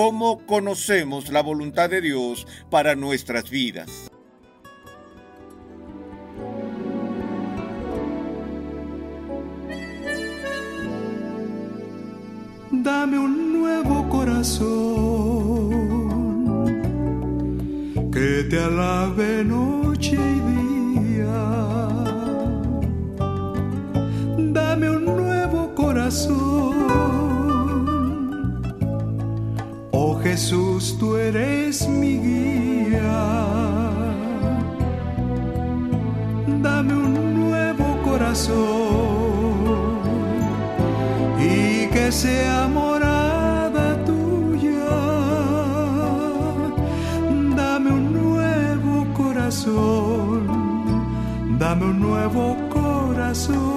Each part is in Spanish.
Cómo conocemos la voluntad de Dios para nuestras vidas. Mi guía. Dame un nuevo corazón y que sea morada tuya. Dame un nuevo corazón, dame un nuevo corazón.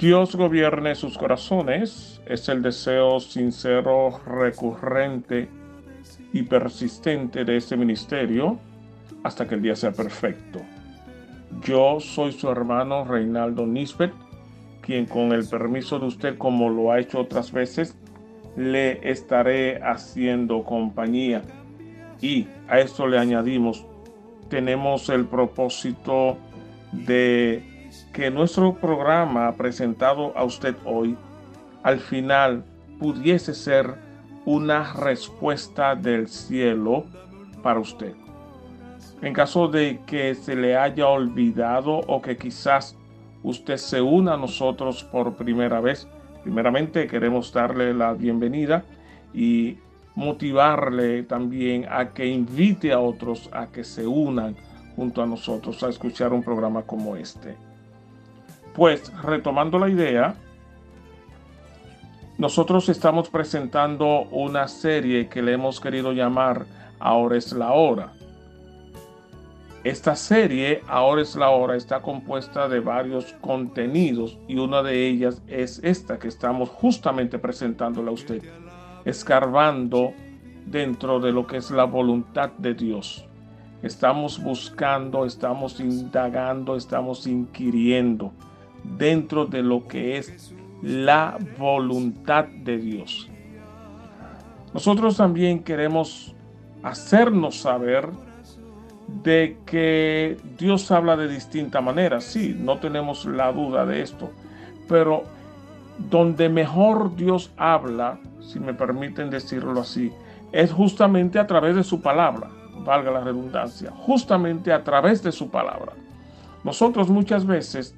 Dios gobierne sus corazones es el deseo sincero, recurrente y persistente de este ministerio hasta que el día sea perfecto. Yo soy su hermano Reinaldo Nisbet, quien con el permiso de usted, como lo ha hecho otras veces, le estaré haciendo compañía. Y a esto le añadimos, tenemos el propósito de que nuestro programa presentado a usted hoy al final pudiese ser una respuesta del cielo para usted. En caso de que se le haya olvidado o que quizás usted se una a nosotros por primera vez, primeramente queremos darle la bienvenida y motivarle también a que invite a otros a que se unan junto a nosotros a escuchar un programa como este. Pues retomando la idea, nosotros estamos presentando una serie que le hemos querido llamar Ahora es la hora. Esta serie, Ahora es la hora, está compuesta de varios contenidos y una de ellas es esta que estamos justamente presentándole a usted, escarbando dentro de lo que es la voluntad de Dios. Estamos buscando, estamos indagando, estamos inquiriendo dentro de lo que es la voluntad de Dios. Nosotros también queremos hacernos saber de que Dios habla de distinta manera. Sí, no tenemos la duda de esto. Pero donde mejor Dios habla, si me permiten decirlo así, es justamente a través de su palabra, valga la redundancia, justamente a través de su palabra. Nosotros muchas veces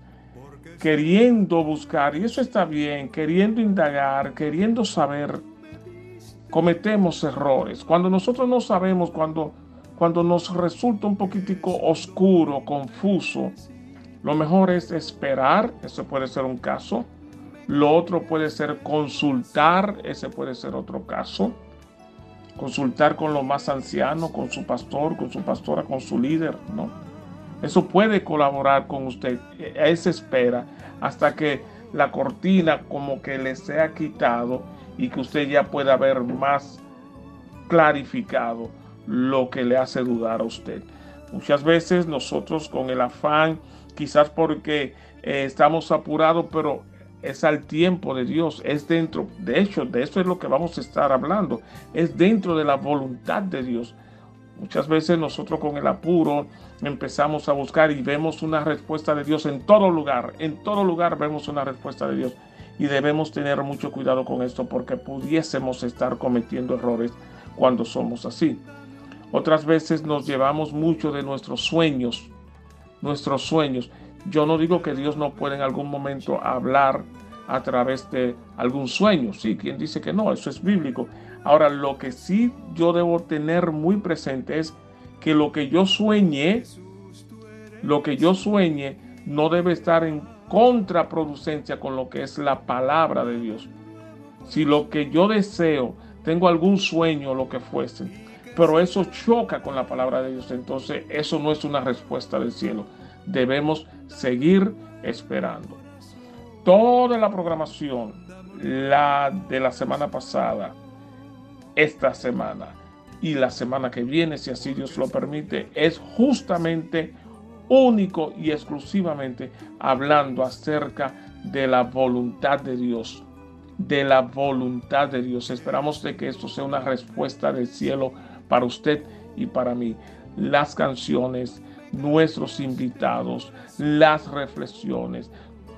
queriendo buscar, y eso está bien, queriendo indagar, queriendo saber, cometemos errores. Cuando nosotros no sabemos, cuando, cuando nos resulta un poquitico oscuro, confuso, lo mejor es esperar, eso puede ser un caso. Lo otro puede ser consultar, ese puede ser otro caso. Consultar con lo más anciano, con su pastor, con su pastora, con su líder, ¿no? Eso puede colaborar con usted a esa espera hasta que la cortina como que le sea quitado y que usted ya pueda ver más clarificado lo que le hace dudar a usted. Muchas veces nosotros con el afán, quizás porque eh, estamos apurados, pero es al tiempo de Dios, es dentro, de hecho, de eso es lo que vamos a estar hablando, es dentro de la voluntad de Dios. Muchas veces nosotros con el apuro empezamos a buscar y vemos una respuesta de Dios en todo lugar. En todo lugar vemos una respuesta de Dios. Y debemos tener mucho cuidado con esto porque pudiésemos estar cometiendo errores cuando somos así. Otras veces nos llevamos mucho de nuestros sueños, nuestros sueños. Yo no digo que Dios no pueda en algún momento hablar a través de algún sueño. Sí, quien dice que no, eso es bíblico. Ahora, lo que sí yo debo tener muy presente es que lo que yo sueñe, lo que yo sueñe no debe estar en contraproducencia con lo que es la palabra de Dios. Si lo que yo deseo, tengo algún sueño, lo que fuese, pero eso choca con la palabra de Dios, entonces eso no es una respuesta del cielo. Debemos seguir esperando. Toda la programación, la de la semana pasada, esta semana y la semana que viene, si así Dios lo permite, es justamente único y exclusivamente hablando acerca de la voluntad de Dios, de la voluntad de Dios. Esperamos de que esto sea una respuesta del cielo para usted y para mí. Las canciones, nuestros invitados, las reflexiones,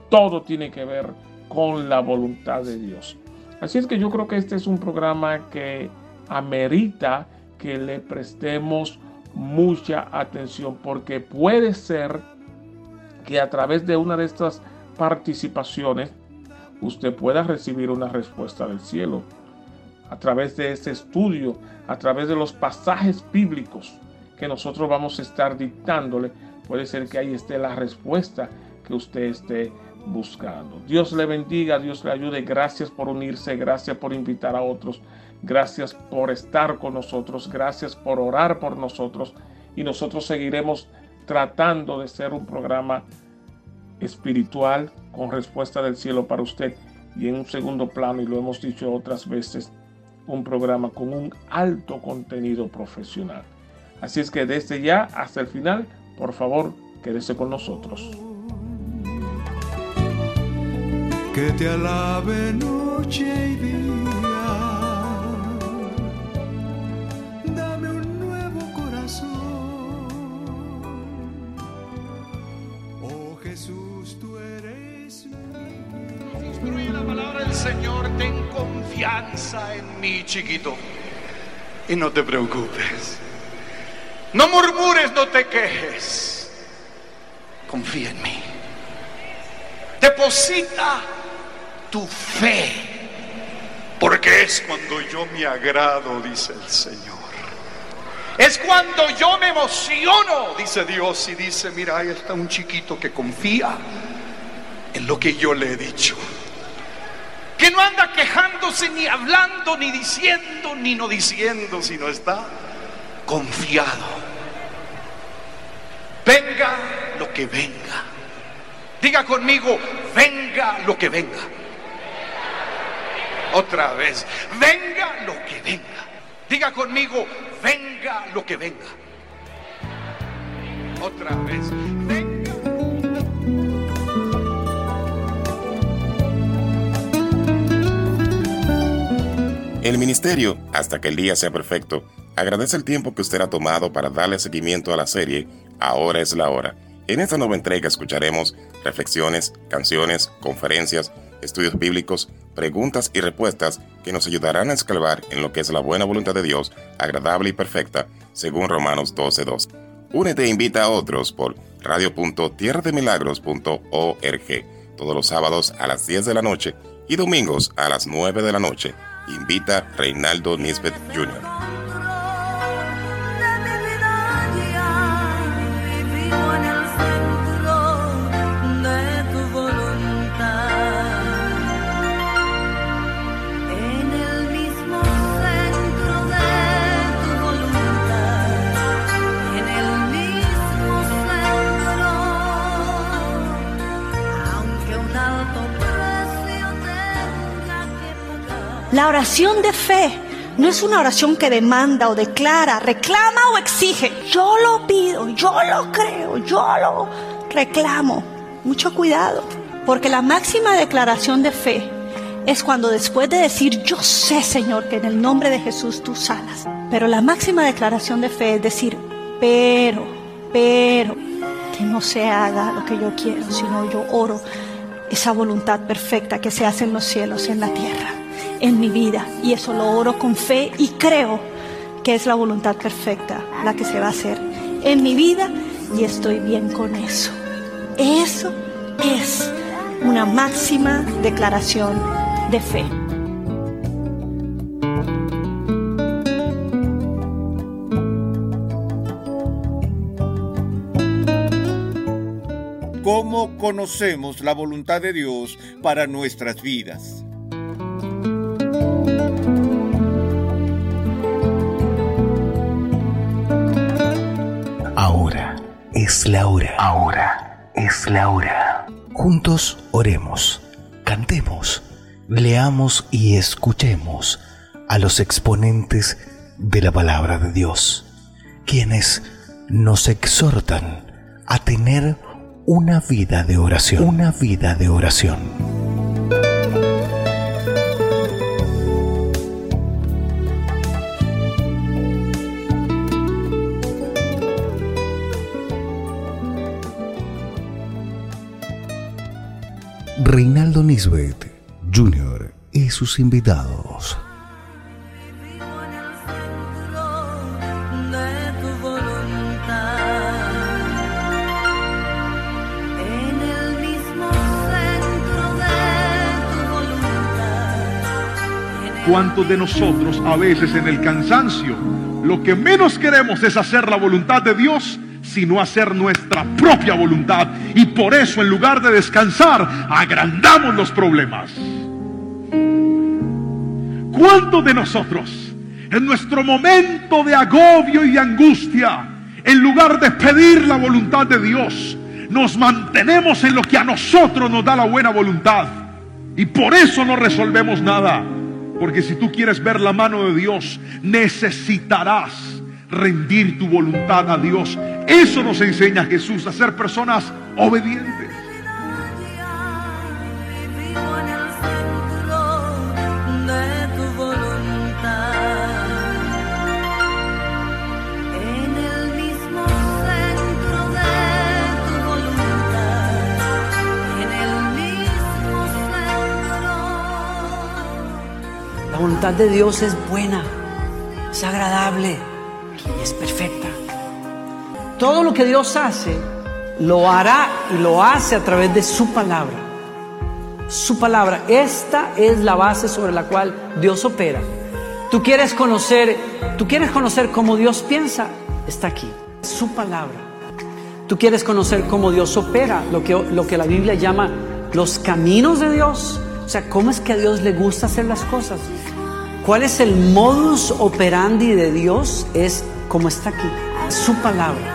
todo tiene que ver con la voluntad de Dios. Así es que yo creo que este es un programa que amerita que le prestemos mucha atención porque puede ser que a través de una de estas participaciones usted pueda recibir una respuesta del cielo. A través de este estudio, a través de los pasajes bíblicos que nosotros vamos a estar dictándole, puede ser que ahí esté la respuesta que usted esté buscando. Dios le bendiga, Dios le ayude. Gracias por unirse, gracias por invitar a otros, gracias por estar con nosotros, gracias por orar por nosotros y nosotros seguiremos tratando de ser un programa espiritual con respuesta del cielo para usted y en un segundo plano, y lo hemos dicho otras veces, un programa con un alto contenido profesional. Así es que desde ya hasta el final, por favor, quédese con nosotros. que te alabe noche y día. Instruye la palabra del Señor, ten confianza en mí, chiquito. Y no te preocupes. No murmures, no te quejes. Confía en mí. Deposita tu fe. Porque es cuando yo me agrado, dice el Señor. Es cuando yo me emociono, dice Dios, y dice, mira, ahí está un chiquito que confía en lo que yo le he dicho. Que no anda quejándose, ni hablando, ni diciendo, ni no diciendo, sino está confiado. Venga lo que venga. Diga conmigo, venga lo que venga. Otra vez, venga lo que venga. Diga conmigo, venga lo que venga. Otra vez, El ministerio, hasta que el día sea perfecto, agradece el tiempo que usted ha tomado para darle seguimiento a la serie Ahora es la hora. En esta nueva entrega escucharemos reflexiones, canciones, conferencias, estudios bíblicos, preguntas y respuestas que nos ayudarán a escalvar en lo que es la buena voluntad de Dios, agradable y perfecta, según Romanos 12.2. Únete e invita a otros por radio.tierrademilagros.org todos los sábados a las 10 de la noche y domingos a las 9 de la noche. Invita Reinaldo Nisbet Jr. La oración de fe no es una oración que demanda o declara, reclama o exige. Yo lo pido, yo lo creo, yo lo reclamo. Mucho cuidado, porque la máxima declaración de fe es cuando después de decir, yo sé Señor que en el nombre de Jesús tú sanas. Pero la máxima declaración de fe es decir, pero, pero, que no se haga lo que yo quiero, sino yo oro esa voluntad perfecta que se hace en los cielos y en la tierra, en mi vida. Y eso lo oro con fe y creo que es la voluntad perfecta la que se va a hacer en mi vida y estoy bien con eso. Eso es una máxima declaración de fe. ¿Cómo conocemos la voluntad de Dios para nuestras vidas? Ahora es la hora. Ahora es la hora. Juntos oremos, cantemos, leamos y escuchemos a los exponentes de la palabra de Dios, quienes nos exhortan a tener una vida de oración, una vida de oración. Reinaldo Nisbet Jr. y sus invitados. ¿Cuántos de nosotros a veces en el cansancio lo que menos queremos es hacer la voluntad de Dios, sino hacer nuestra propia voluntad? Y por eso en lugar de descansar, agrandamos los problemas. ¿Cuántos de nosotros en nuestro momento de agobio y de angustia, en lugar de pedir la voluntad de Dios, nos mantenemos en lo que a nosotros nos da la buena voluntad? Y por eso no resolvemos nada. Porque si tú quieres ver la mano de Dios, necesitarás rendir tu voluntad a Dios. Eso nos enseña Jesús a ser personas obedientes. La voluntad de Dios es buena, es agradable y es perfecta. Todo lo que Dios hace, lo hará y lo hace a través de su palabra. Su palabra, esta es la base sobre la cual Dios opera. Tú quieres conocer, tú quieres conocer cómo Dios piensa, está aquí, su palabra. Tú quieres conocer cómo Dios opera, lo que, lo que la Biblia llama los caminos de Dios. O sea, cómo es que a Dios le gusta hacer las cosas. ¿Cuál es el modus operandi de Dios? Es como está aquí, su palabra.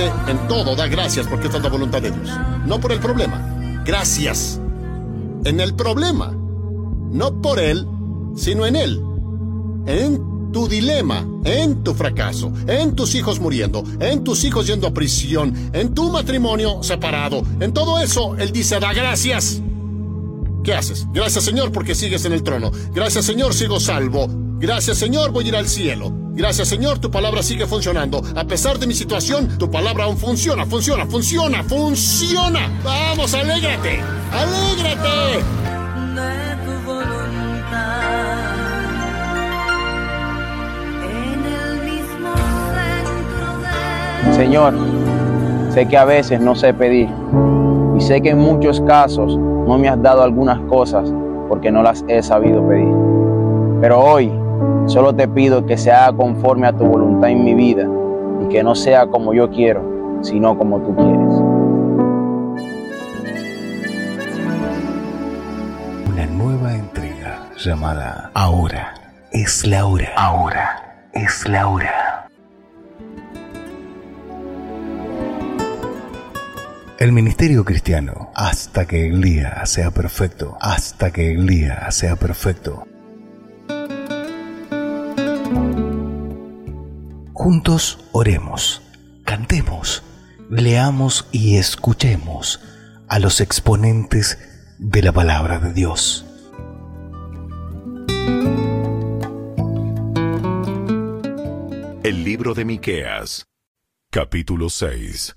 En todo da gracias porque esta es la voluntad de Dios. No por el problema, gracias. En el problema, no por Él, sino en Él. En tu dilema, en tu fracaso, en tus hijos muriendo, en tus hijos yendo a prisión, en tu matrimonio separado, en todo eso, Él dice, da gracias. ¿Qué haces? Gracias Señor porque sigues en el trono. Gracias Señor, sigo salvo. Gracias Señor, voy a ir al cielo. Gracias Señor, tu palabra sigue funcionando. A pesar de mi situación, tu palabra aún funciona, funciona, funciona, funciona. Vamos, alégrate, alégrate. de tu voluntad, en el mismo centro de Señor, sé que a veces no sé pedir y sé que en muchos casos no me has dado algunas cosas porque no las he sabido pedir. Pero hoy solo te pido que se haga conforme a tu voluntad en mi vida y que no sea como yo quiero, sino como tú quieres. Una nueva entrega llamada Ahora es la hora. Ahora es la hora. El ministerio cristiano, hasta que el día sea perfecto, hasta que el día sea perfecto. Juntos oremos, cantemos, leamos y escuchemos a los exponentes de la palabra de Dios. El libro de Miqueas, capítulo 6.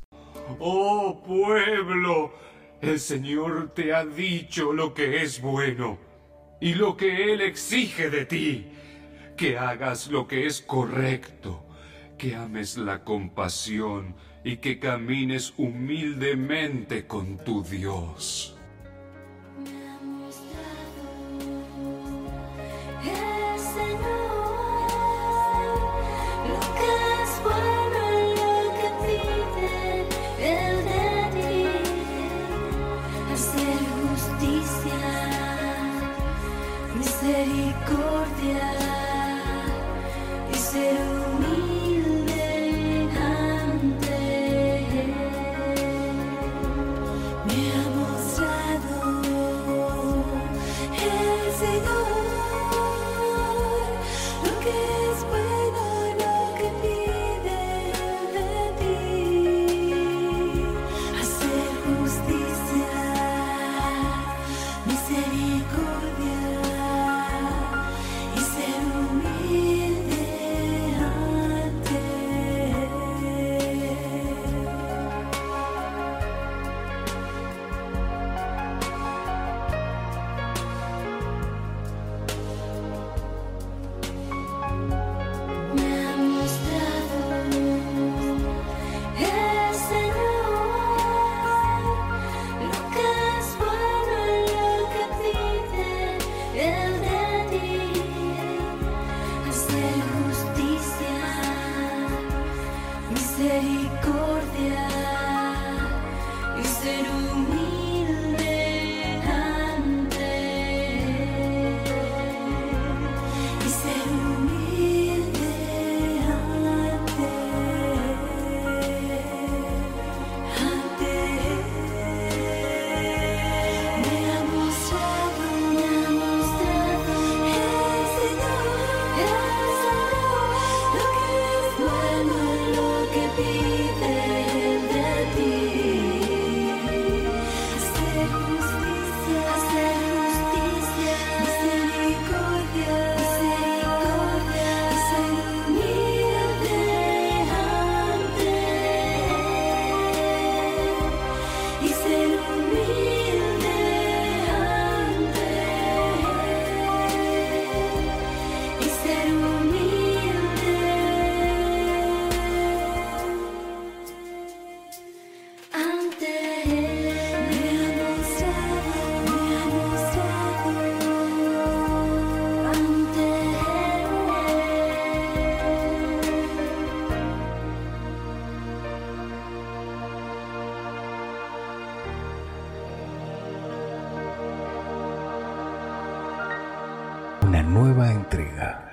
oh pueblo, el Señor te ha dicho lo que es bueno y lo que Él exige de ti, que hagas lo que es correcto, que ames la compasión y que camines humildemente con tu Dios.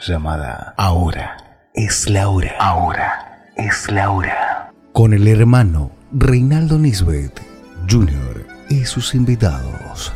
Llamada Ahora es la hora. Ahora es la hora. Con el hermano Reinaldo Nisbet Jr. y sus invitados.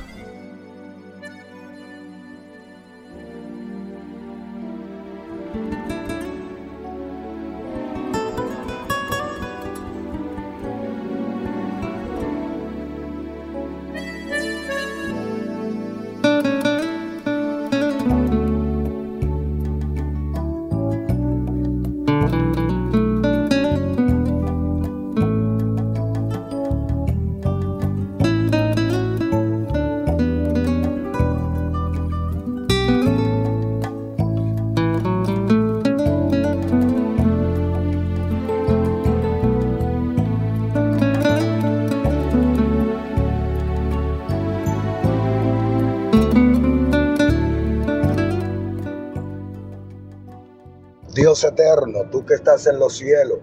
Eterno, tú que estás en los cielos,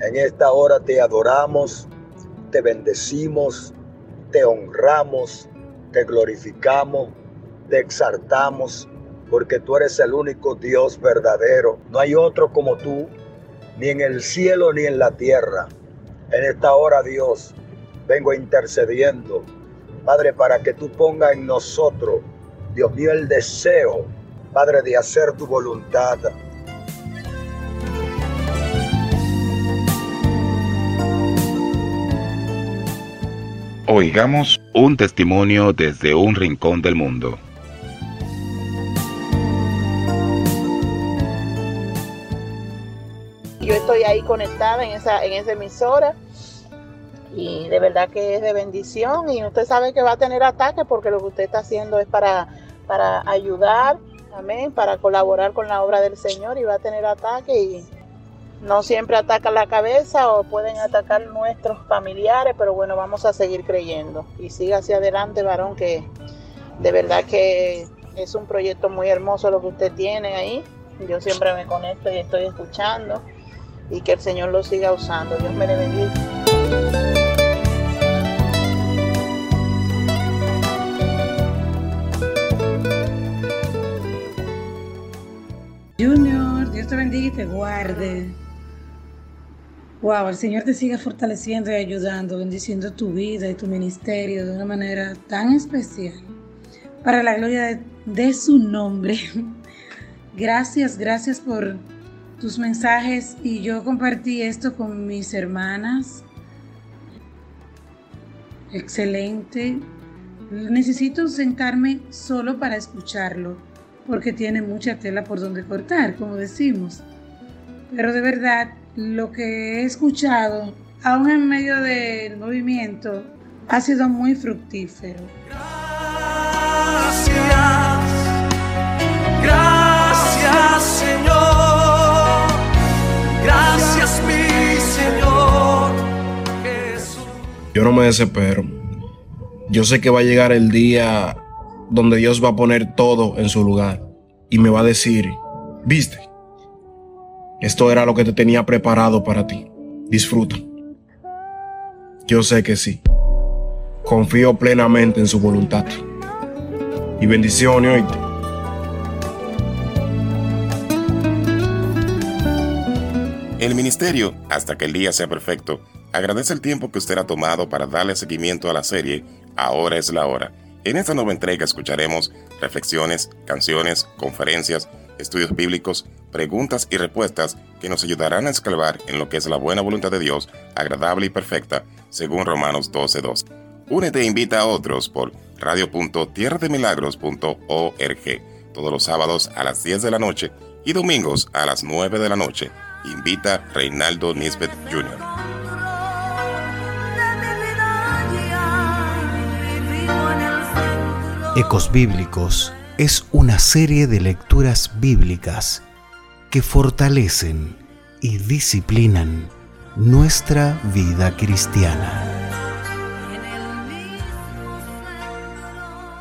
en esta hora te adoramos, te bendecimos, te honramos, te glorificamos, te exaltamos, porque tú eres el único Dios verdadero. No hay otro como tú, ni en el cielo ni en la tierra. En esta hora, Dios, vengo intercediendo, Padre, para que tú pongas en nosotros, Dios mío, el deseo, Padre, de hacer tu voluntad. Oigamos un testimonio desde un rincón del mundo. Yo estoy ahí conectada en esa, en esa emisora Y de verdad que es de bendición y usted sabe que va a tener ataques porque lo que usted está haciendo es para, para ayudar, amén, para colaborar con la obra del Señor y va a tener ataques y no siempre ataca la cabeza o pueden atacar nuestros familiares, pero bueno, vamos a seguir creyendo. Y siga hacia adelante, varón, que de verdad que es un proyecto muy hermoso lo que usted tiene ahí. Yo siempre me conecto y estoy escuchando y que el Señor lo siga usando. Dios me le bendiga. Junior, Dios te bendiga y te guarde. Wow, el Señor te siga fortaleciendo y ayudando, bendiciendo tu vida y tu ministerio de una manera tan especial. Para la gloria de, de su nombre. Gracias, gracias por tus mensajes y yo compartí esto con mis hermanas. Excelente. Necesito sentarme solo para escucharlo porque tiene mucha tela por donde cortar, como decimos. Pero de verdad, lo que he escuchado, aún en medio del movimiento, ha sido muy fructífero. Gracias, Señor. Gracias, mi Señor. Yo no me desespero. Yo sé que va a llegar el día donde Dios va a poner todo en su lugar y me va a decir, viste, esto era lo que te tenía preparado para ti. Disfruta. Yo sé que sí. Confío plenamente en su voluntad. Y bendiciones, oíste. El ministerio, hasta que el día sea perfecto, agradece el tiempo que usted ha tomado para darle seguimiento a la serie Ahora es la hora. En esta nueva entrega escucharemos reflexiones, canciones, conferencias, estudios bíblicos, preguntas y respuestas que nos ayudarán a escalvar en lo que es la buena voluntad de Dios, agradable y perfecta, según Romanos 12.2. Únete e invita a otros por radio.tierrademilagros.org todos los sábados a las 10 de la noche y domingos a las 9 de la noche. Invita Reinaldo Nisbet Jr. Ecos Bíblicos es una serie de lecturas bíblicas que fortalecen y disciplinan nuestra vida cristiana.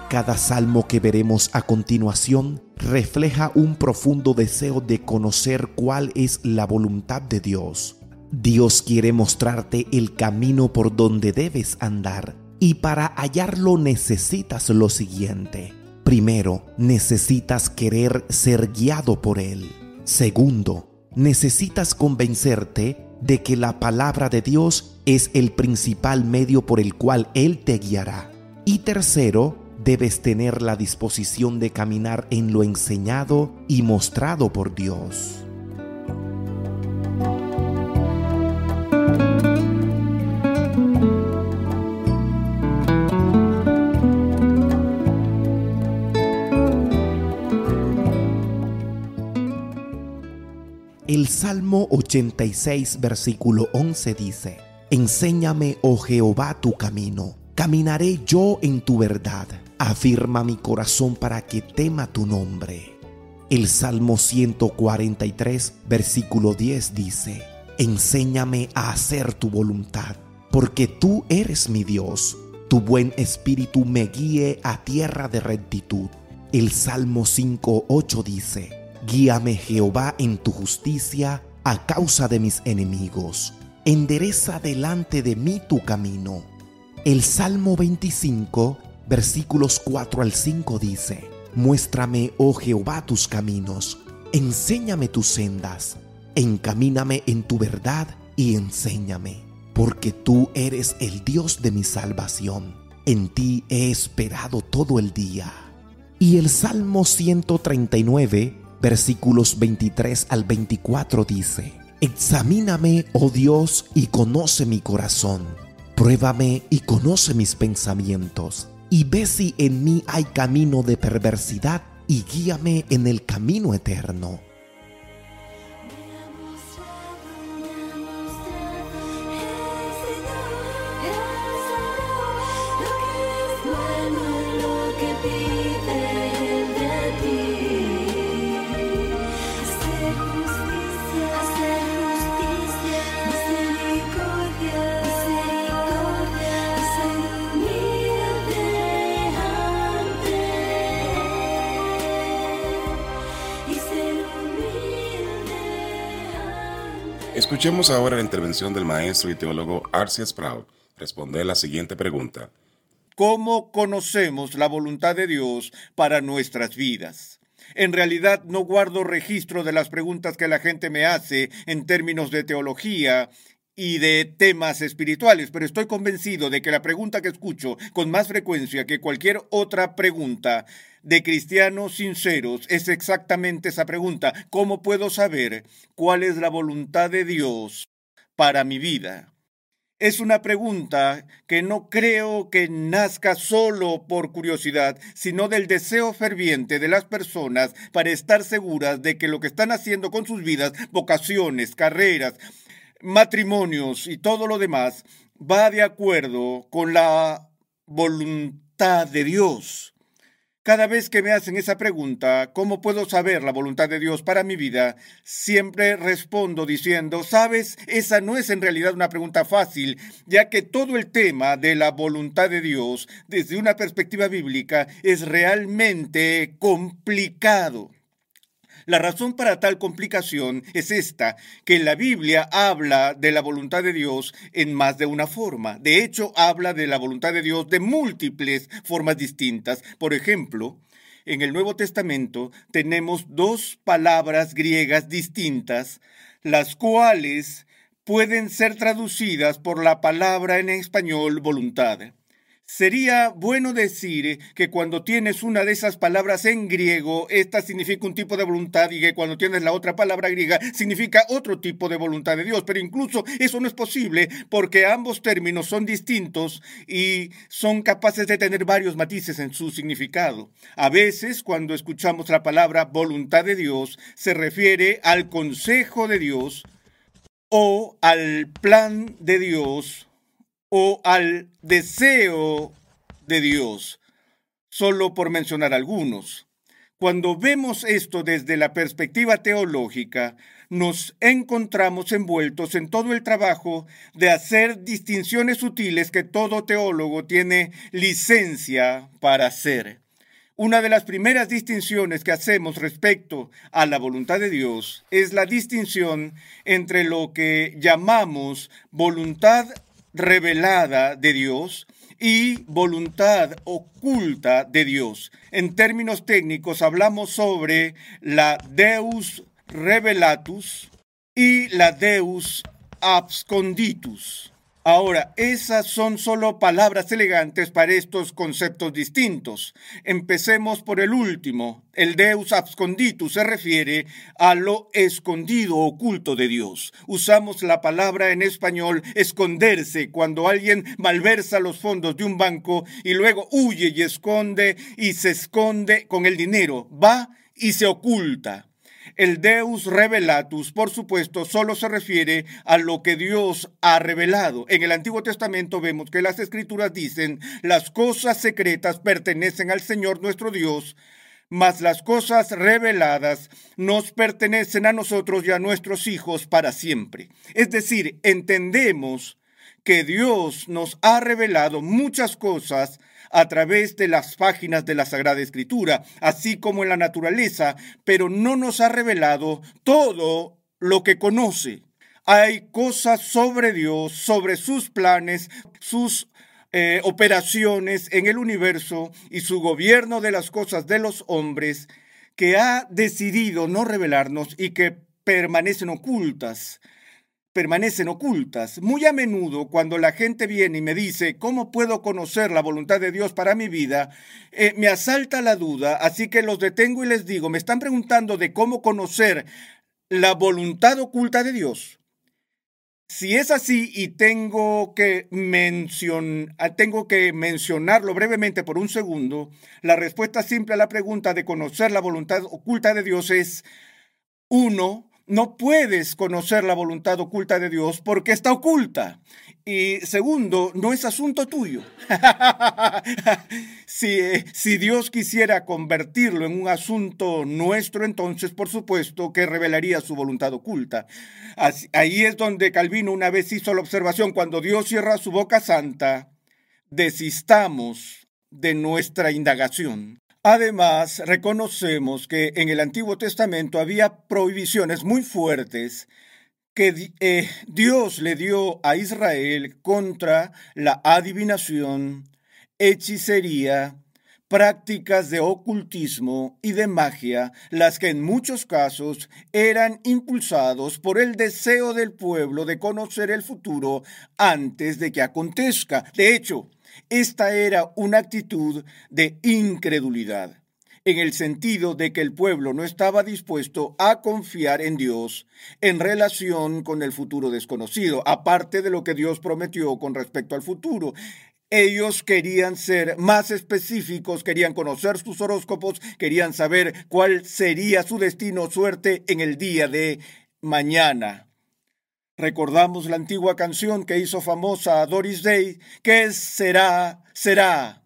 Cada salmo que veremos a continuación refleja un profundo deseo de conocer cuál es la voluntad de Dios. Dios quiere mostrarte el camino por donde debes andar y para hallarlo necesitas lo siguiente. Primero, necesitas querer ser guiado por Él. Segundo, necesitas convencerte de que la palabra de Dios es el principal medio por el cual Él te guiará. Y tercero, debes tener la disposición de caminar en lo enseñado y mostrado por Dios. El Salmo 86, versículo 11 dice, Enséñame, oh Jehová, tu camino, caminaré yo en tu verdad, afirma mi corazón para que tema tu nombre. El Salmo 143, versículo 10 dice, Enséñame a hacer tu voluntad, porque tú eres mi Dios, tu buen espíritu me guíe a tierra de rectitud. El Salmo 5.8 dice, Guíame Jehová en tu justicia a causa de mis enemigos. Endereza delante de mí tu camino. El Salmo 25, versículos 4 al 5 dice, Muéstrame, oh Jehová, tus caminos, enséñame tus sendas, encamíname en tu verdad y enséñame, porque tú eres el Dios de mi salvación. En ti he esperado todo el día. Y el Salmo 139, versículos 23 al 24 dice, Examíname, oh Dios, y conoce mi corazón. Pruébame y conoce mis pensamientos, y ve si en mí hay camino de perversidad, y guíame en el camino eterno. Escuchemos ahora la intervención del maestro y teólogo Arcia Sprout. Responder la siguiente pregunta. ¿Cómo conocemos la voluntad de Dios para nuestras vidas? En realidad no guardo registro de las preguntas que la gente me hace en términos de teología y de temas espirituales, pero estoy convencido de que la pregunta que escucho con más frecuencia que cualquier otra pregunta de cristianos sinceros es exactamente esa pregunta. ¿Cómo puedo saber cuál es la voluntad de Dios para mi vida? Es una pregunta que no creo que nazca solo por curiosidad, sino del deseo ferviente de las personas para estar seguras de que lo que están haciendo con sus vidas, vocaciones, carreras, matrimonios y todo lo demás, va de acuerdo con la voluntad de Dios. Cada vez que me hacen esa pregunta, ¿cómo puedo saber la voluntad de Dios para mi vida? Siempre respondo diciendo, sabes, esa no es en realidad una pregunta fácil, ya que todo el tema de la voluntad de Dios, desde una perspectiva bíblica, es realmente complicado. La razón para tal complicación es esta, que la Biblia habla de la voluntad de Dios en más de una forma. De hecho, habla de la voluntad de Dios de múltiples formas distintas. Por ejemplo, en el Nuevo Testamento tenemos dos palabras griegas distintas, las cuales pueden ser traducidas por la palabra en español voluntad. Sería bueno decir que cuando tienes una de esas palabras en griego, esta significa un tipo de voluntad y que cuando tienes la otra palabra griega significa otro tipo de voluntad de Dios. Pero incluso eso no es posible porque ambos términos son distintos y son capaces de tener varios matices en su significado. A veces, cuando escuchamos la palabra voluntad de Dios, se refiere al consejo de Dios o al plan de Dios o al deseo de Dios, solo por mencionar algunos. Cuando vemos esto desde la perspectiva teológica, nos encontramos envueltos en todo el trabajo de hacer distinciones sutiles que todo teólogo tiene licencia para hacer. Una de las primeras distinciones que hacemos respecto a la voluntad de Dios es la distinción entre lo que llamamos voluntad revelada de Dios y voluntad oculta de Dios. En términos técnicos hablamos sobre la Deus revelatus y la Deus absconditus. Ahora, esas son solo palabras elegantes para estos conceptos distintos. Empecemos por el último. El Deus absconditus se refiere a lo escondido, oculto de Dios. Usamos la palabra en español esconderse cuando alguien malversa los fondos de un banco y luego huye y esconde y se esconde con el dinero. Va y se oculta. El Deus revelatus, por supuesto, solo se refiere a lo que Dios ha revelado. En el Antiguo Testamento vemos que las escrituras dicen, las cosas secretas pertenecen al Señor nuestro Dios, mas las cosas reveladas nos pertenecen a nosotros y a nuestros hijos para siempre. Es decir, entendemos que Dios nos ha revelado muchas cosas a través de las páginas de la Sagrada Escritura, así como en la naturaleza, pero no nos ha revelado todo lo que conoce. Hay cosas sobre Dios, sobre sus planes, sus eh, operaciones en el universo y su gobierno de las cosas de los hombres que ha decidido no revelarnos y que permanecen ocultas permanecen ocultas. Muy a menudo, cuando la gente viene y me dice, ¿cómo puedo conocer la voluntad de Dios para mi vida? Eh, me asalta la duda, así que los detengo y les digo, me están preguntando de cómo conocer la voluntad oculta de Dios. Si es así y tengo que, mencion tengo que mencionarlo brevemente por un segundo, la respuesta simple a la pregunta de conocer la voluntad oculta de Dios es, uno, no puedes conocer la voluntad oculta de Dios porque está oculta. Y segundo, no es asunto tuyo. si, si, Dios quisiera convertirlo en un asunto nuestro, entonces por supuesto que revelaría su voluntad oculta. ahí es donde Calvino una vez hizo la observación, cuando Dios cierra su boca santa, desistamos de nuestra indagación. Además, reconocemos que en el Antiguo Testamento había prohibiciones muy fuertes que eh, Dios le dio a Israel contra la adivinación, hechicería, prácticas de ocultismo y de magia, las que en muchos casos eran impulsados por el deseo del pueblo de conocer el futuro antes de que acontezca. De hecho, esta era una actitud de incredulidad en el sentido de que el pueblo no estaba dispuesto a confiar en Dios en relación con el futuro desconocido, aparte de lo que Dios prometió con respecto al futuro. Ellos querían ser más específicos, querían conocer sus horóscopos, querían saber cuál sería su destino suerte en el día de mañana. Recordamos la antigua canción que hizo famosa a Doris Day, que será, será.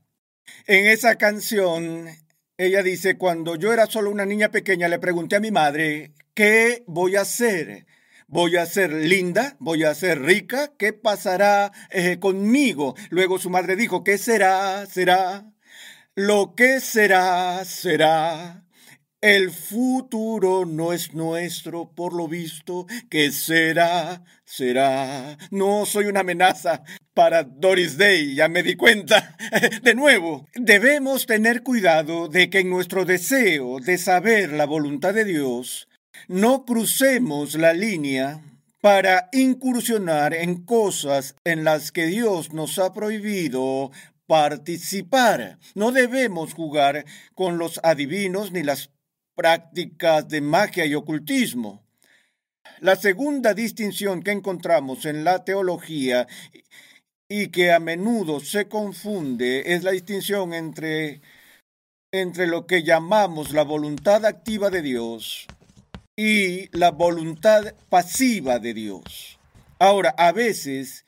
En esa canción ella dice, cuando yo era solo una niña pequeña, le pregunté a mi madre, ¿qué voy a hacer? ¿Voy a ser linda? ¿Voy a ser rica? ¿Qué pasará eh, conmigo? Luego su madre dijo, ¿qué será? ¿Será? Lo que será, será. El futuro no es nuestro, por lo visto, que será, será. No soy una amenaza para Doris Day, ya me di cuenta. De nuevo, debemos tener cuidado de que en nuestro deseo de saber la voluntad de Dios, no crucemos la línea para incursionar en cosas en las que Dios nos ha prohibido participar. No debemos jugar con los adivinos ni las prácticas de magia y ocultismo. La segunda distinción que encontramos en la teología y que a menudo se confunde es la distinción entre, entre lo que llamamos la voluntad activa de Dios y la voluntad pasiva de Dios. Ahora, a veces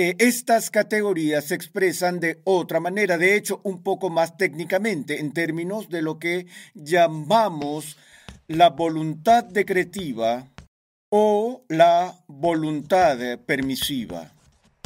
eh, estas categorías se expresan de otra manera, de hecho, un poco más técnicamente, en términos de lo que llamamos la voluntad decretiva o la voluntad permisiva.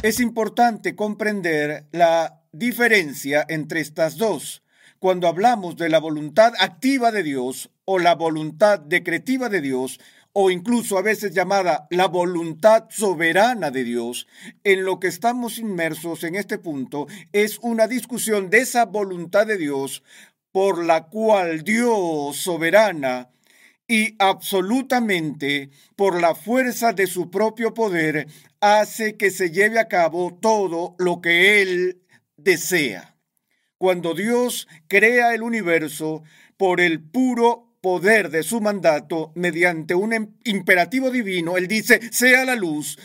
Es importante comprender la diferencia entre estas dos. Cuando hablamos de la voluntad activa de Dios o la voluntad decretiva de Dios, o incluso a veces llamada la voluntad soberana de Dios, en lo que estamos inmersos en este punto es una discusión de esa voluntad de Dios por la cual Dios soberana y absolutamente por la fuerza de su propio poder hace que se lleve a cabo todo lo que Él desea. Cuando Dios crea el universo por el puro poder de su mandato mediante un em, imperativo divino, él dice, sea la luz,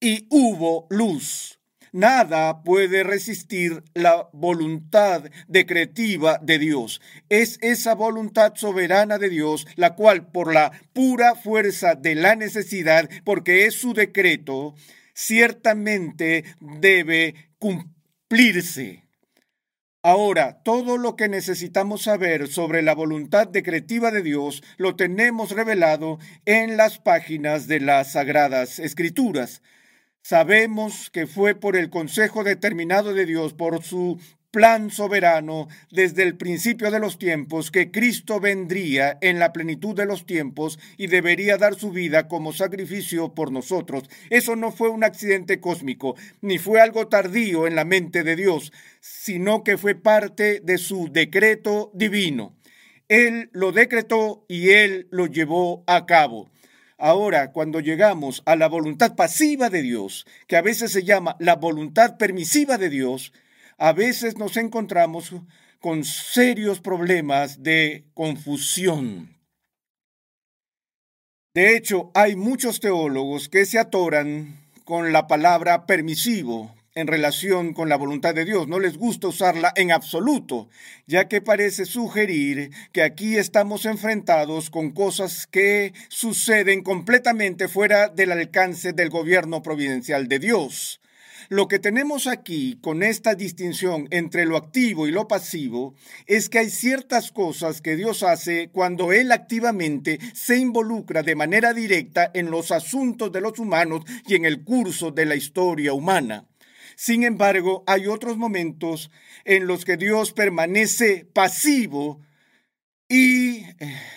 y hubo luz. Nada puede resistir la voluntad decretiva de Dios. Es esa voluntad soberana de Dios la cual por la pura fuerza de la necesidad, porque es su decreto, ciertamente debe cumplirse. Ahora, todo lo que necesitamos saber sobre la voluntad decretiva de Dios lo tenemos revelado en las páginas de las Sagradas Escrituras. Sabemos que fue por el consejo determinado de Dios, por su plan soberano desde el principio de los tiempos que Cristo vendría en la plenitud de los tiempos y debería dar su vida como sacrificio por nosotros. Eso no fue un accidente cósmico, ni fue algo tardío en la mente de Dios, sino que fue parte de su decreto divino. Él lo decretó y él lo llevó a cabo. Ahora, cuando llegamos a la voluntad pasiva de Dios, que a veces se llama la voluntad permisiva de Dios, a veces nos encontramos con serios problemas de confusión. De hecho, hay muchos teólogos que se atoran con la palabra permisivo en relación con la voluntad de Dios. No les gusta usarla en absoluto, ya que parece sugerir que aquí estamos enfrentados con cosas que suceden completamente fuera del alcance del gobierno providencial de Dios. Lo que tenemos aquí con esta distinción entre lo activo y lo pasivo es que hay ciertas cosas que Dios hace cuando Él activamente se involucra de manera directa en los asuntos de los humanos y en el curso de la historia humana. Sin embargo, hay otros momentos en los que Dios permanece pasivo y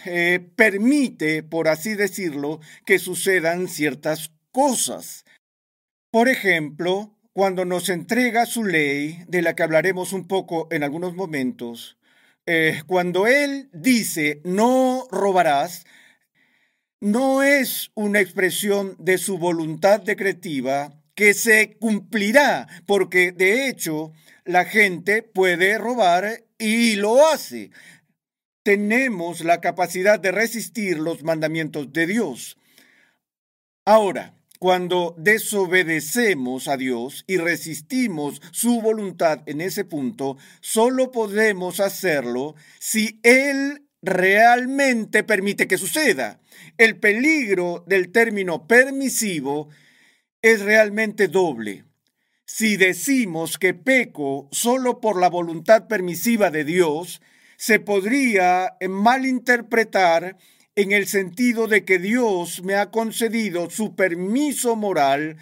eh, permite, por así decirlo, que sucedan ciertas cosas. Por ejemplo, cuando nos entrega su ley, de la que hablaremos un poco en algunos momentos, eh, cuando Él dice, no robarás, no es una expresión de su voluntad decretiva que se cumplirá, porque de hecho la gente puede robar y lo hace. Tenemos la capacidad de resistir los mandamientos de Dios. Ahora, cuando desobedecemos a Dios y resistimos su voluntad en ese punto, solo podemos hacerlo si Él realmente permite que suceda. El peligro del término permisivo es realmente doble. Si decimos que peco solo por la voluntad permisiva de Dios, se podría malinterpretar en el sentido de que Dios me ha concedido su permiso moral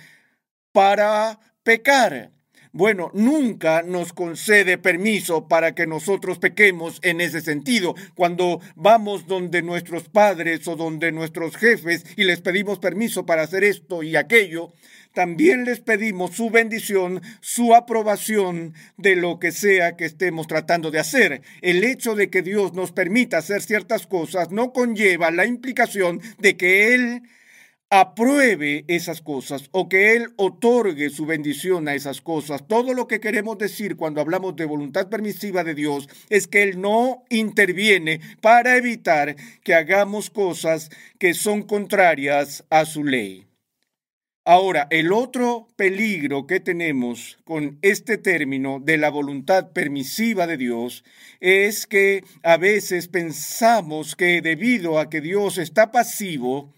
para pecar. Bueno, nunca nos concede permiso para que nosotros pequemos en ese sentido. Cuando vamos donde nuestros padres o donde nuestros jefes y les pedimos permiso para hacer esto y aquello, también les pedimos su bendición, su aprobación de lo que sea que estemos tratando de hacer. El hecho de que Dios nos permita hacer ciertas cosas no conlleva la implicación de que Él apruebe esas cosas o que Él otorgue su bendición a esas cosas. Todo lo que queremos decir cuando hablamos de voluntad permisiva de Dios es que Él no interviene para evitar que hagamos cosas que son contrarias a su ley. Ahora, el otro peligro que tenemos con este término de la voluntad permisiva de Dios es que a veces pensamos que debido a que Dios está pasivo,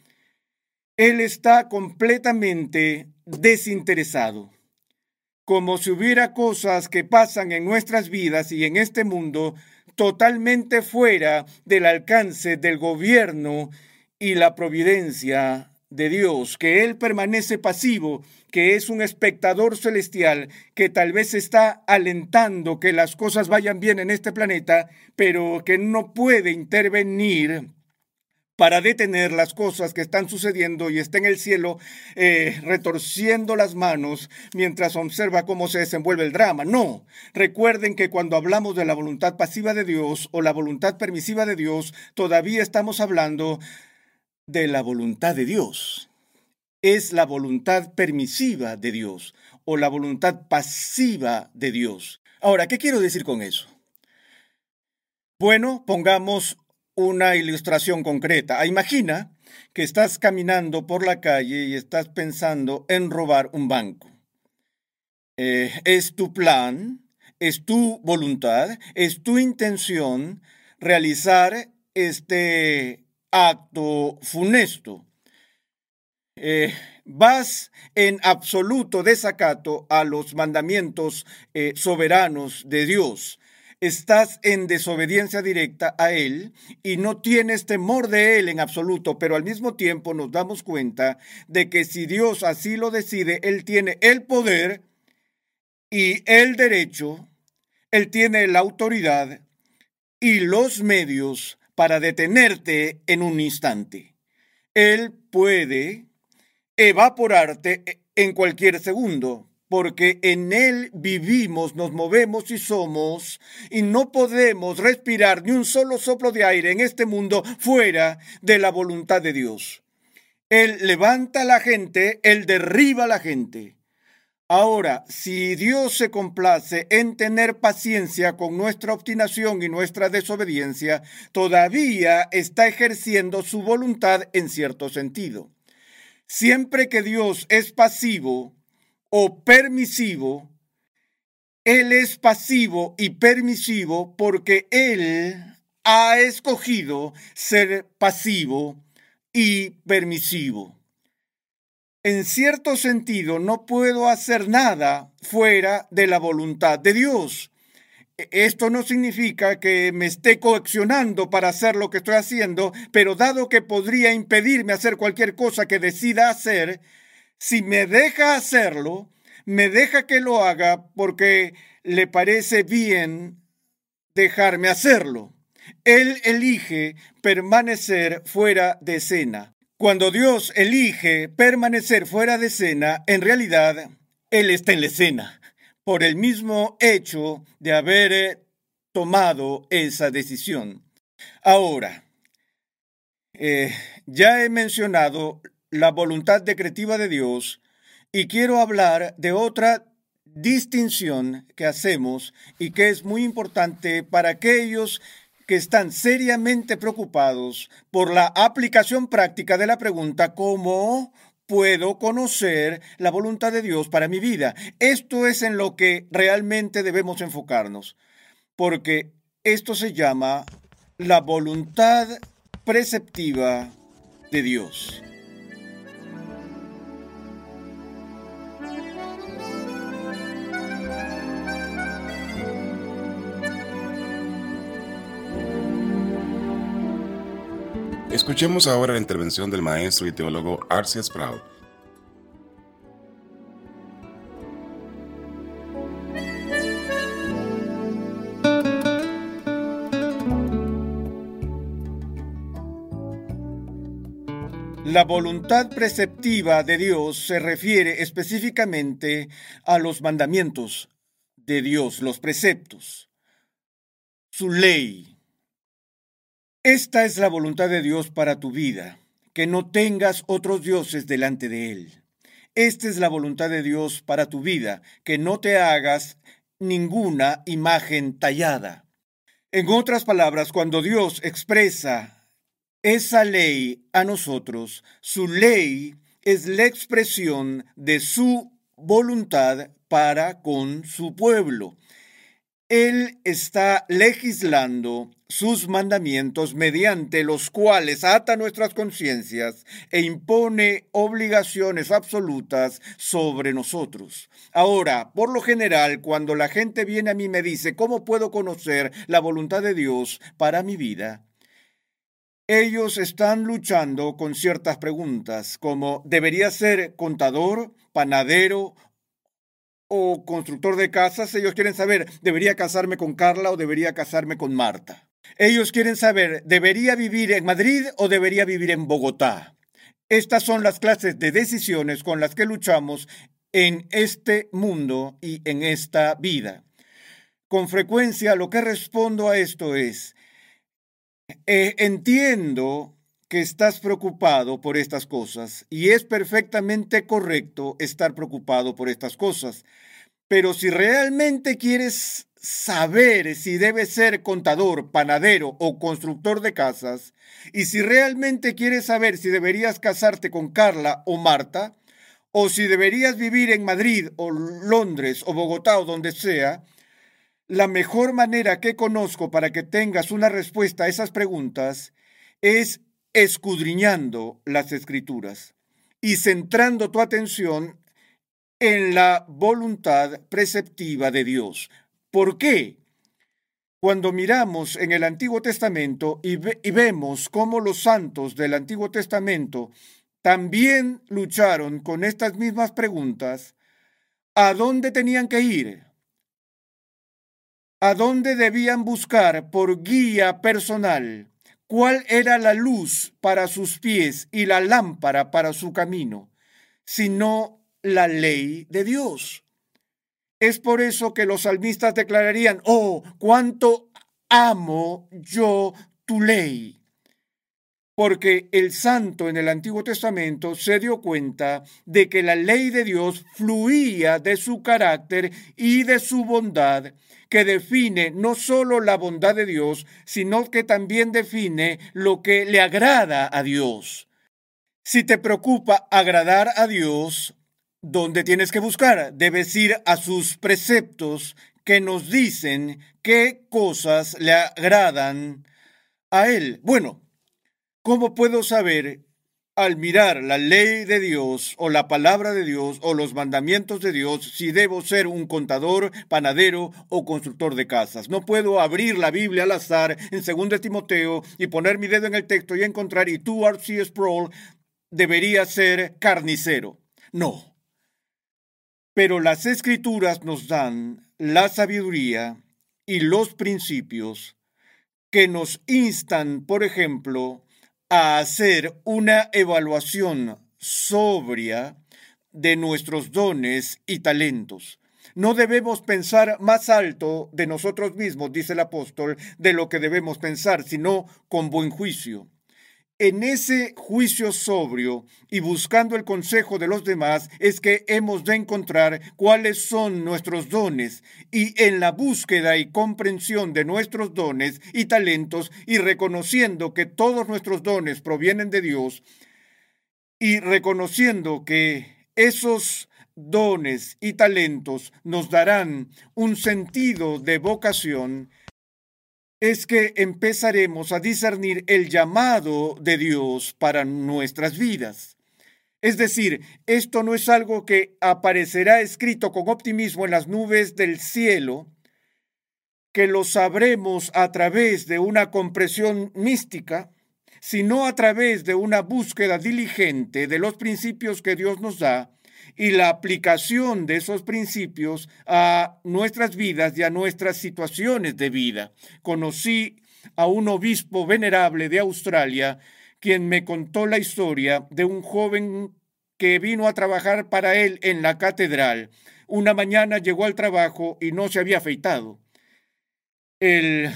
Él está completamente desinteresado. Como si hubiera cosas que pasan en nuestras vidas y en este mundo totalmente fuera del alcance del gobierno y la providencia de Dios, que Él permanece pasivo, que es un espectador celestial, que tal vez está alentando que las cosas vayan bien en este planeta, pero que no puede intervenir para detener las cosas que están sucediendo y está en el cielo eh, retorciendo las manos mientras observa cómo se desenvuelve el drama. No, recuerden que cuando hablamos de la voluntad pasiva de Dios o la voluntad permisiva de Dios, todavía estamos hablando de la voluntad de Dios. Es la voluntad permisiva de Dios o la voluntad pasiva de Dios. Ahora, ¿qué quiero decir con eso? Bueno, pongamos una ilustración concreta. Imagina que estás caminando por la calle y estás pensando en robar un banco. Eh, es tu plan, es tu voluntad, es tu intención realizar este acto funesto. Eh, vas en absoluto desacato a los mandamientos eh, soberanos de Dios. Estás en desobediencia directa a Él y no tienes temor de Él en absoluto, pero al mismo tiempo nos damos cuenta de que si Dios así lo decide, Él tiene el poder y el derecho, Él tiene la autoridad y los medios para detenerte en un instante. Él puede evaporarte en cualquier segundo, porque en Él vivimos, nos movemos y somos, y no podemos respirar ni un solo soplo de aire en este mundo fuera de la voluntad de Dios. Él levanta a la gente, Él derriba a la gente. Ahora, si Dios se complace en tener paciencia con nuestra obstinación y nuestra desobediencia, todavía está ejerciendo su voluntad en cierto sentido. Siempre que Dios es pasivo o permisivo, Él es pasivo y permisivo porque Él ha escogido ser pasivo y permisivo en cierto sentido, no puedo hacer nada fuera de la voluntad de Dios. E, esto no significa que me esté coaccionando para hacer lo que estoy haciendo, pero dado que podría impedirme hacer cualquier cosa que decida hacer, si me deja hacerlo, me deja que lo haga porque le parece bien dejarme hacerlo. Él elige permanecer fuera de escena. Cuando Dios elige permanecer fuera de escena, en realidad Él está en la escena, por el mismo hecho de haber eh, tomado esa decisión. Ahora, eh, ya he mencionado la voluntad decretiva de Dios y quiero hablar de otra distinción que hacemos y que es muy importante para aquellos que están seriamente preocupados por la aplicación práctica de la pregunta ¿cómo puedo conocer la voluntad de Dios para mi vida? Esto es en lo que realmente debemos enfocarnos, porque esto se llama la voluntad preceptiva de Dios. Escuchemos ahora la intervención del maestro y teólogo Arcia Sproul. La voluntad preceptiva de Dios se refiere específicamente a los mandamientos de Dios, los preceptos, su ley. Esta es la voluntad de Dios para tu vida, que no tengas otros dioses delante de Él. Esta es la voluntad de Dios para tu vida, que no te hagas ninguna imagen tallada. En otras palabras, cuando Dios expresa esa ley a nosotros, su ley es la expresión de su voluntad para con su pueblo. Él está legislando sus mandamientos mediante los cuales ata nuestras conciencias e impone obligaciones absolutas sobre nosotros. Ahora, por lo general, cuando la gente viene a mí y me dice, ¿cómo puedo conocer la voluntad de Dios para mi vida? Ellos están luchando con ciertas preguntas como ¿debería ser contador, panadero o constructor de casas? Ellos quieren saber ¿debería casarme con Carla o debería casarme con Marta? Ellos quieren saber ¿debería vivir en Madrid o debería vivir en Bogotá? Estas son las clases de decisiones con las que luchamos en este mundo y en esta vida. Con frecuencia lo que respondo a esto es, eh, entiendo que estás preocupado por estas cosas y es perfectamente correcto estar preocupado por estas cosas. Pero si realmente quieres saber si debes ser contador, panadero o constructor de casas, y si realmente quieres saber si deberías casarte con Carla o Marta, o si deberías vivir en Madrid o Londres o Bogotá o donde sea, la mejor manera que conozco para que tengas una respuesta a esas preguntas es escudriñando las escrituras y centrando tu atención en la voluntad preceptiva de Dios. ¿Por qué? Cuando miramos en el Antiguo Testamento y, y, vemos cómo los santos del Antiguo Testamento también lucharon con estas mismas preguntas, ¿a dónde tenían que ir? ¿A dónde debían buscar por guía personal? ¿Cuál era la luz para sus pies y la lámpara para su camino? Sino la ley de Dios. Es por eso que los salmistas declararían, oh, cuánto amo yo tu ley porque el santo en el Antiguo Testamento se dio cuenta de que la ley de Dios fluía de su carácter y de su bondad, que define no solo la bondad de Dios, sino que también define lo que le agrada a Dios. Si te preocupa agradar a Dios, ¿dónde tienes que buscar? Debes ir a sus preceptos que nos dicen qué cosas le agradan a Él. Bueno, ¿Cómo puedo saber al mirar la ley de Dios o la palabra de Dios o los mandamientos de Dios si debo ser un contador, panadero o constructor de casas? No puedo abrir la Biblia al azar en 2 Timoteo y poner mi dedo en el texto y encontrar y tú, R.C. Sproul, debería ser carnicero. No. Pero las escrituras nos dan la sabiduría y los principios que nos instan, por ejemplo, a hacer una evaluación sobria de nuestros dones y talentos. No debemos pensar más alto de nosotros mismos, dice el apóstol, de lo que debemos pensar, sino con buen juicio en ese juicio sobrio y buscando el consejo de los demás es que hemos de encontrar cuáles son nuestros dones. Y en la búsqueda y comprensión de nuestros dones y talentos y reconociendo que todos nuestros dones provienen de Dios y reconociendo que esos dones y talentos nos darán un sentido de vocación, es que empezaremos a discernir el llamado de Dios para nuestras vidas. Es decir, esto no es algo que aparecerá escrito con optimismo en las nubes del cielo, que lo sabremos a través de una compresión mística, sino a través de una búsqueda diligente de los principios que Dios nos da y la aplicación de esos principios a nuestras vidas y a nuestras situaciones de vida. Conocí a un obispo venerable de Australia quien me contó la historia de un joven que vino a trabajar para él en la catedral. Una mañana llegó al trabajo y no se había afeitado. El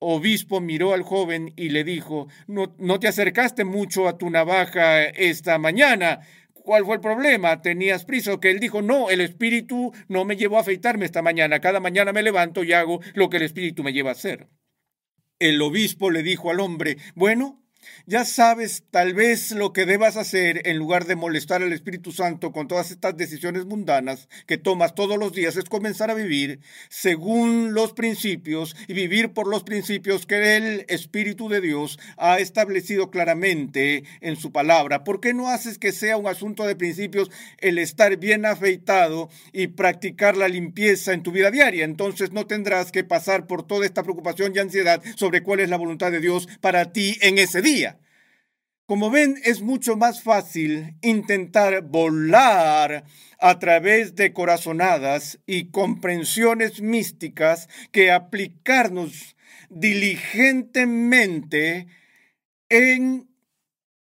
obispo miró al joven y le dijo, no, no te acercaste mucho a tu navaja esta mañana. ¿Cuál fue el problema? ¿Tenías prisa? Que él dijo, no, el espíritu no me llevó a afeitarme esta mañana. Cada mañana me levanto y hago lo que el espíritu me lleva a hacer. El obispo le dijo al hombre, bueno, ya sabes tal vez lo que debas hacer en lugar de molestar al Espíritu Santo con todas estas decisiones mundanas que tomas todos los días es comenzar a vivir según los principios y vivir por los principios que el Espíritu de Dios ha establecido claramente en su palabra. ¿Por qué no haces que sea un asunto de principios el estar bien afeitado y practicar la limpieza en tu vida diaria? Entonces no tendrás que pasar por toda esta preocupación y ansiedad sobre cuál es la voluntad de Dios para ti en ese día. Como ven, es mucho más fácil intentar volar a través de corazonadas y comprensiones místicas que aplicarnos diligentemente en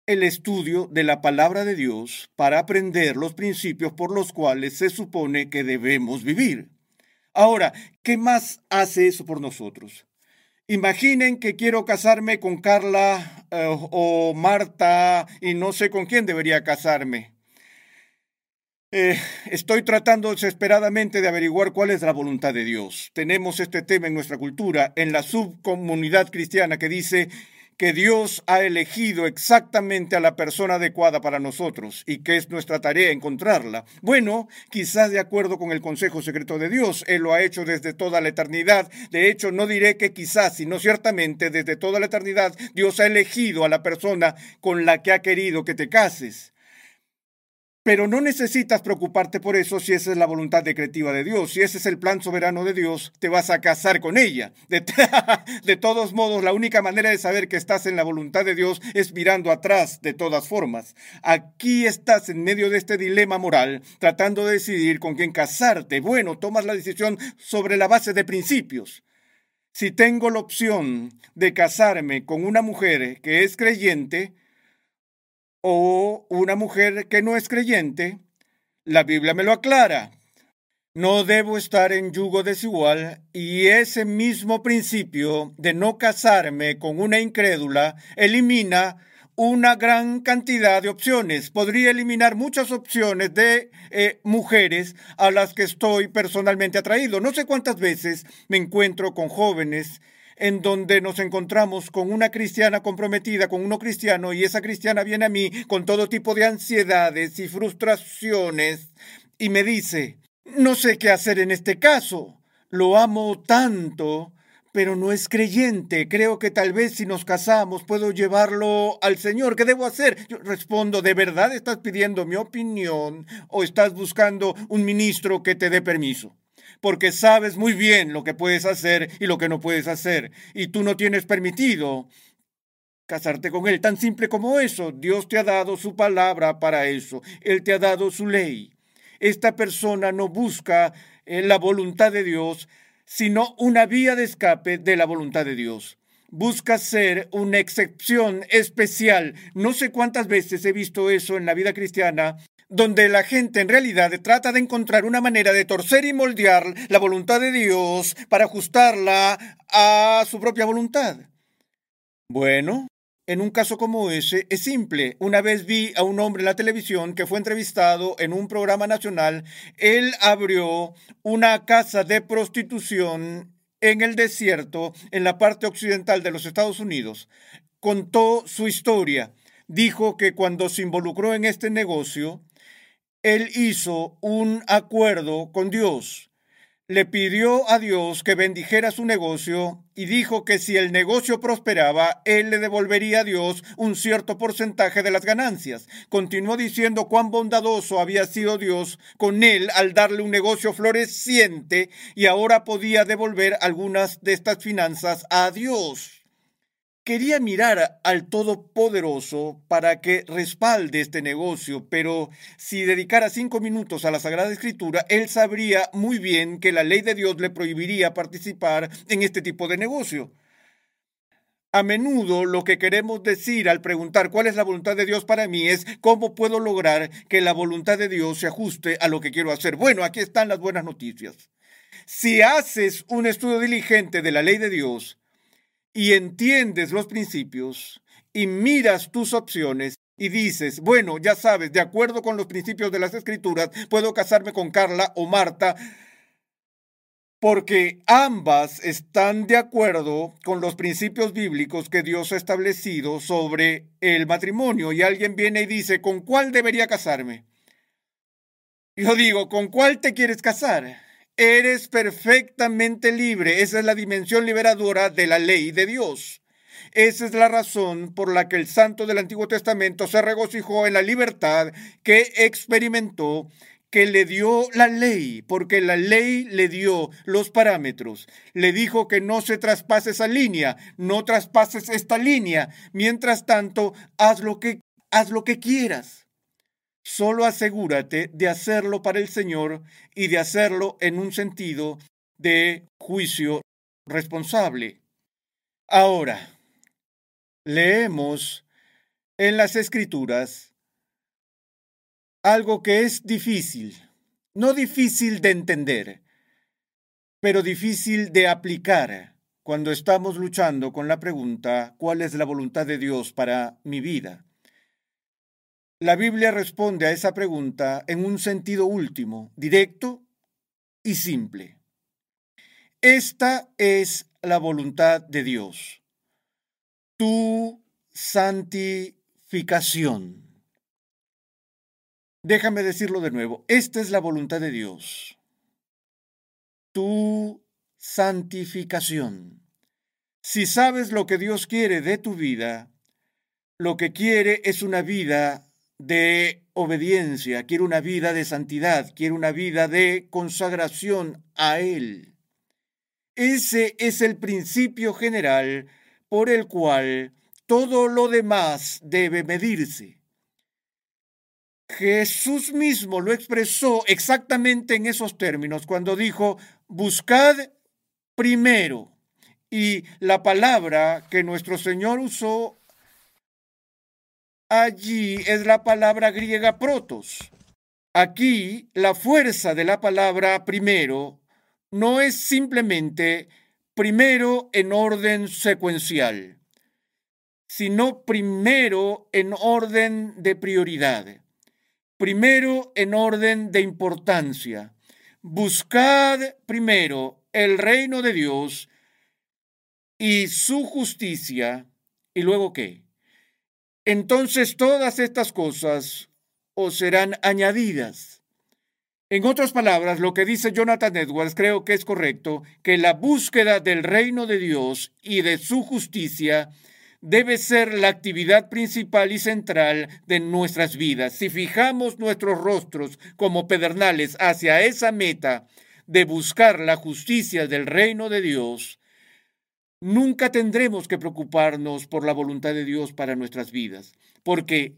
el estudio de la palabra de Dios para aprender los principios por los cuales se supone que debemos vivir. Ahora, ¿qué más hace eso por nosotros? Imaginen que quiero casarme con Carla eh, o Marta y no sé con quién debería casarme. Eh, estoy tratando desesperadamente de averiguar cuál es la voluntad de Dios. Tenemos este tema en nuestra cultura, en la subcomunidad cristiana que dice, que Dios ha elegido exactamente a la persona adecuada para nosotros y que es nuestra tarea encontrarla. Bueno, quizás de acuerdo con el consejo secreto de Dios, Él lo ha hecho desde toda la eternidad. De hecho, no diré que quizás, sino ciertamente desde toda la eternidad, Dios ha elegido a la persona con la que ha querido que te cases. Pero no necesitas preocuparte por eso si esa es la voluntad decretiva de Dios. Si ese es el plan soberano de Dios, te vas a casar con ella. De, de, todos modos, la única manera de saber que estás en la voluntad de Dios es mirando atrás de todas formas. Aquí estás en medio de este dilema moral, tratando de decidir con quién casarte. Bueno, tomas la decisión sobre la base de principios. Si tengo la opción de casarme con una mujer que es creyente, o una mujer que no es creyente, la Biblia me lo aclara. No debo estar en yugo desigual y ese mismo principio de no casarme con una incrédula elimina una gran cantidad de opciones. Podría eliminar muchas opciones de eh, mujeres a las que estoy personalmente atraído. No sé cuántas veces me encuentro con jóvenes en donde nos encontramos con una cristiana comprometida con uno cristiano y esa cristiana viene a mí con todo tipo de ansiedades y frustraciones y me dice, no sé qué hacer en este caso, lo amo tanto, pero no es creyente. Creo que tal vez si nos casamos puedo llevarlo al Señor. ¿Qué debo hacer? Yo respondo, ¿de verdad estás pidiendo mi opinión o estás buscando un ministro que te dé permiso? Porque sabes muy bien lo que puedes hacer y lo que no puedes hacer, y tú no tienes permitido casarte con Él. Tan simple como eso. Dios te ha dado su palabra para eso. Él te ha dado su ley. Esta persona no busca eh, la voluntad de Dios, sino una vía de escape de la voluntad de Dios. busca ser una excepción especial. No sé cuántas veces he visto eso en la vida cristiana, donde la gente en realidad trata de encontrar una manera de torcer y moldear la voluntad de Dios para ajustarla a su propia voluntad. Bueno, en un caso como ese es simple. Una vez vi a un hombre en la televisión que fue entrevistado en un programa nacional. Él abrió una casa de prostitución en el desierto, en la parte occidental de los Estados Unidos. Contó su historia. Dijo que cuando se involucró en este negocio, él hizo un acuerdo con Dios. Le pidió a Dios que bendijera su negocio y dijo que si el negocio prosperaba, él le devolvería a Dios un cierto porcentaje de las ganancias. Continuó diciendo cuán bondadoso había sido Dios con él al darle un negocio floreciente y ahora podía devolver algunas de estas finanzas a Dios. Quería mirar al Todopoderoso para que respalde este negocio, pero si dedicara cinco minutos a la Sagrada Escritura, él sabría muy bien que la ley de Dios le prohibiría participar en este tipo de negocio. A menudo lo que queremos decir al preguntar cuál es la voluntad de Dios para mí es cómo puedo lograr que la voluntad de Dios se ajuste a lo que quiero hacer. Bueno, aquí están las buenas noticias. Si haces un estudio diligente de la ley de Dios, y entiendes los principios y miras tus opciones y dices, bueno, ya sabes, de acuerdo con los principios de las escrituras, puedo casarme con Carla o Marta porque ambas están de acuerdo con los principios bíblicos que Dios ha establecido sobre el matrimonio y alguien viene y dice, ¿con cuál debería casarme? Yo digo, ¿con cuál te quieres casar? Eres perfectamente libre. Esa es la dimensión liberadora de la ley de Dios. Esa es la razón por la que el santo del Antiguo Testamento se regocijó en la libertad que experimentó, que le dio la ley, porque la ley le dio los parámetros. Le dijo que no se traspase esa línea, no traspases esta línea. Mientras tanto, haz lo que, haz lo que quieras. Solo asegúrate de hacerlo para el Señor y de hacerlo en un sentido de juicio responsable. Ahora, leemos en las escrituras algo que es difícil, no difícil de entender, pero difícil de aplicar cuando estamos luchando con la pregunta ¿cuál es la voluntad de Dios para mi vida? La Biblia responde a esa pregunta en un sentido último, directo y simple. Esta es la voluntad de Dios, tu santificación. Déjame decirlo de nuevo, esta es la voluntad de Dios, tu santificación. Si sabes lo que Dios quiere de tu vida, lo que quiere es una vida de obediencia, quiere una vida de santidad, quiere una vida de consagración a Él. Ese es el principio general por el cual todo lo demás debe medirse. Jesús mismo lo expresó exactamente en esos términos cuando dijo, buscad primero. Y la palabra que nuestro Señor usó allí es la palabra griega protos. Aquí la fuerza de la palabra primero no es simplemente primero en orden secuencial, sino primero en orden de prioridad, primero en orden de importancia. Buscad primero el reino de Dios y su justicia, y luego qué? Entonces todas estas cosas os serán añadidas. En otras palabras, lo que dice Jonathan Edwards creo que es correcto, que la búsqueda del reino de Dios y de su justicia debe ser la actividad principal y central de nuestras vidas. Si fijamos nuestros rostros como pedernales hacia esa meta de buscar la justicia del reino de Dios, Nunca tendremos que preocuparnos por la voluntad de Dios para nuestras vidas, porque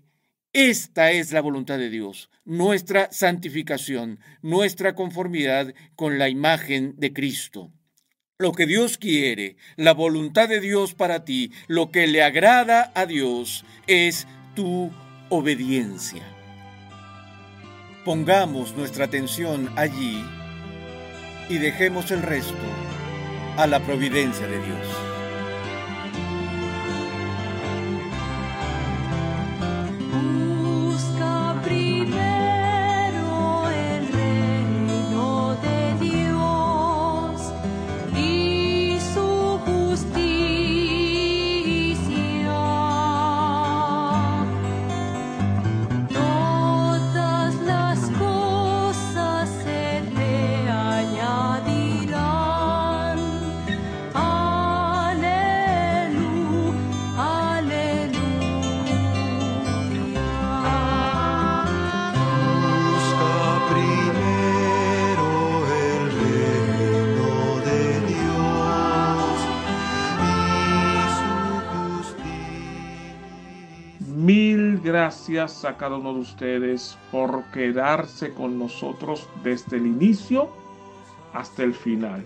esta es la voluntad de Dios, nuestra santificación, nuestra conformidad con la imagen de Cristo. Lo que Dios quiere, la voluntad de Dios para ti, lo que le agrada a Dios es tu obediencia. Pongamos nuestra atención allí y dejemos el resto a la providencia de Dios. Gracias a cada uno de ustedes por quedarse con nosotros desde el inicio hasta el final.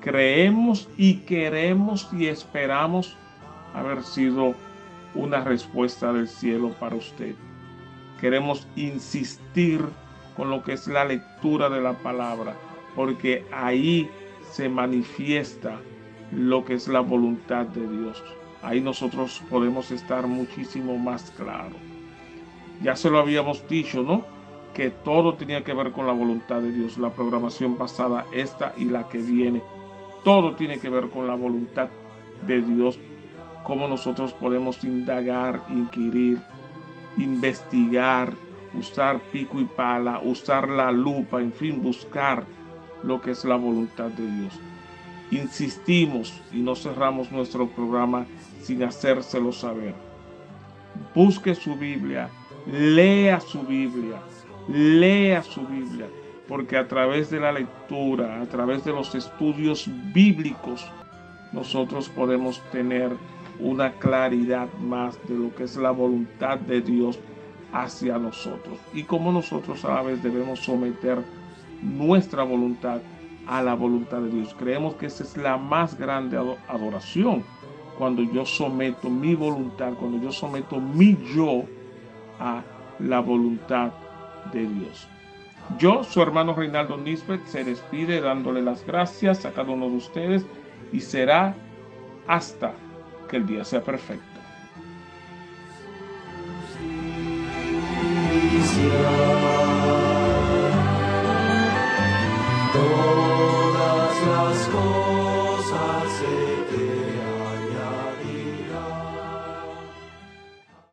Creemos y queremos y esperamos haber sido una respuesta del cielo para usted. Queremos insistir con lo que es la lectura de la palabra, porque ahí se manifiesta lo que es la voluntad de Dios. Ahí nosotros podemos estar muchísimo más claro. Ya se lo habíamos dicho, ¿no? Que todo tenía que ver con la voluntad de Dios. La programación pasada, esta y la que viene. Todo tiene que ver con la voluntad de Dios. Cómo nosotros podemos indagar, inquirir, investigar, usar pico y pala, usar la lupa, en fin, buscar lo que es la voluntad de Dios. Insistimos y no cerramos nuestro programa sin hacérselo saber. Busque su Biblia, lea su Biblia, lea su Biblia, porque a través de la lectura, a través de los estudios bíblicos, nosotros podemos tener una claridad más de lo que es la voluntad de Dios hacia nosotros y cómo nosotros a la vez debemos someter nuestra voluntad a la voluntad de Dios. Creemos que esa es la más grande ado- adoración, cuando yo someto mi voluntad, cuando yo someto mi yo a la voluntad de Dios. Yo, su hermano Reinaldo Nisbet, se despide dándole las gracias a cada uno de ustedes y será hasta que el día sea perfecto.